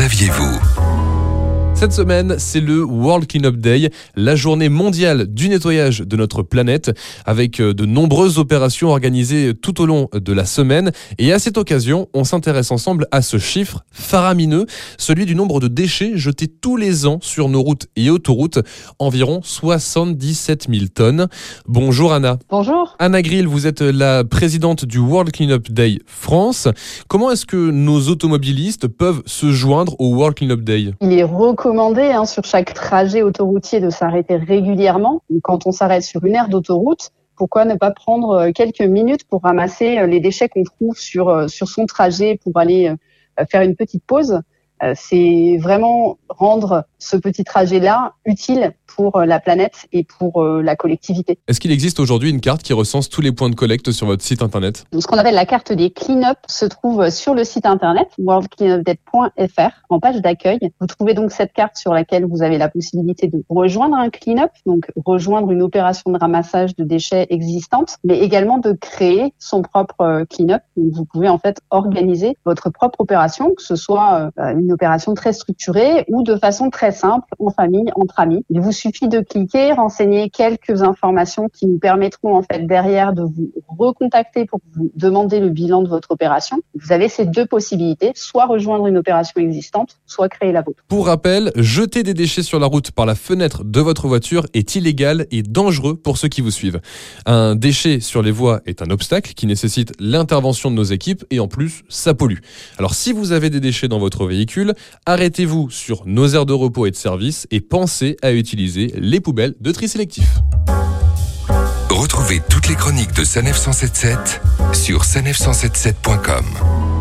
saviez-vous? Cette semaine, c'est le World Cleanup Day, la journée mondiale du nettoyage de notre planète, avec euh, de nombreuses opérations organisées tout au long de la semaine. Et à cette occasion, on s'intéresse ensemble à ce chiffre faramineux, celui du nombre de déchets jetés tous les ans sur nos routes et autoroutes, environ 77 000 tonnes. Bonjour Anna. Bonjour. Anna Grill, vous êtes la présidente du World Cleanup Day France. Comment est-ce que nos automobilistes peuvent se joindre au World Cleanup Day? Il est recommandé hein, sur chaque trajet autoroutier de s'arrêter régulièrement. Quand on s'arrête sur une aire d'autoroute, pourquoi ne pas prendre euh, quelques minutes pour ramasser euh, les déchets qu'on trouve sur, euh, sur son trajet pour aller faire une petite pause? C'est vraiment rendre ce petit trajet-là utile pour euh, la planète et pour euh, la collectivité. Est-ce qu'il existe aujourd'hui une carte qui recense tous les points de collecte sur votre site internet? Ce qu'on appelle la carte des clean-up se trouve sur le site internet worldcleanupdate.fr en page d'accueil. Vous trouvez donc cette carte sur laquelle vous avez la possibilité de rejoindre un clean-up, donc rejoindre une opération de ramassage de déchets existante, mais également de créer son propre euh, clean-up. Vous pouvez en fait organiser votre propre opération, que ce soit une opération très structurée ou de façon très simple, en famille, entre amis. Il vous suffit de cliquer, renseigner quelques informations qui nous permettront en fait derrière de vous recontacter pour vous demander le bilan de votre opération. Vous avez ces deux possibilités, soit rejoindre une opération existante, soit créer la vôtre. Pour rappel, jeter des déchets sur la route par la fenêtre de votre voiture est illégal et dangereux pour ceux qui vous suivent. Un déchet sur les voies est un obstacle qui nécessite l'intervention de nos équipes et en plus, ça pollue. Alors si vous avez des déchets dans votre véhicule, arrêtez-vous sur nos aires de repos et de service et pensez à utiliser les poubelles de tri sélectif. Retrouvez toutes les chroniques de Sanef 177 sur sanef177.com.